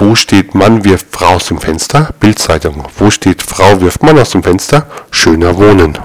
Wo steht Mann wirft Frau aus dem Fenster? Bildzeitung. Wo steht Frau wirft Mann aus dem Fenster? Schöner Wohnen.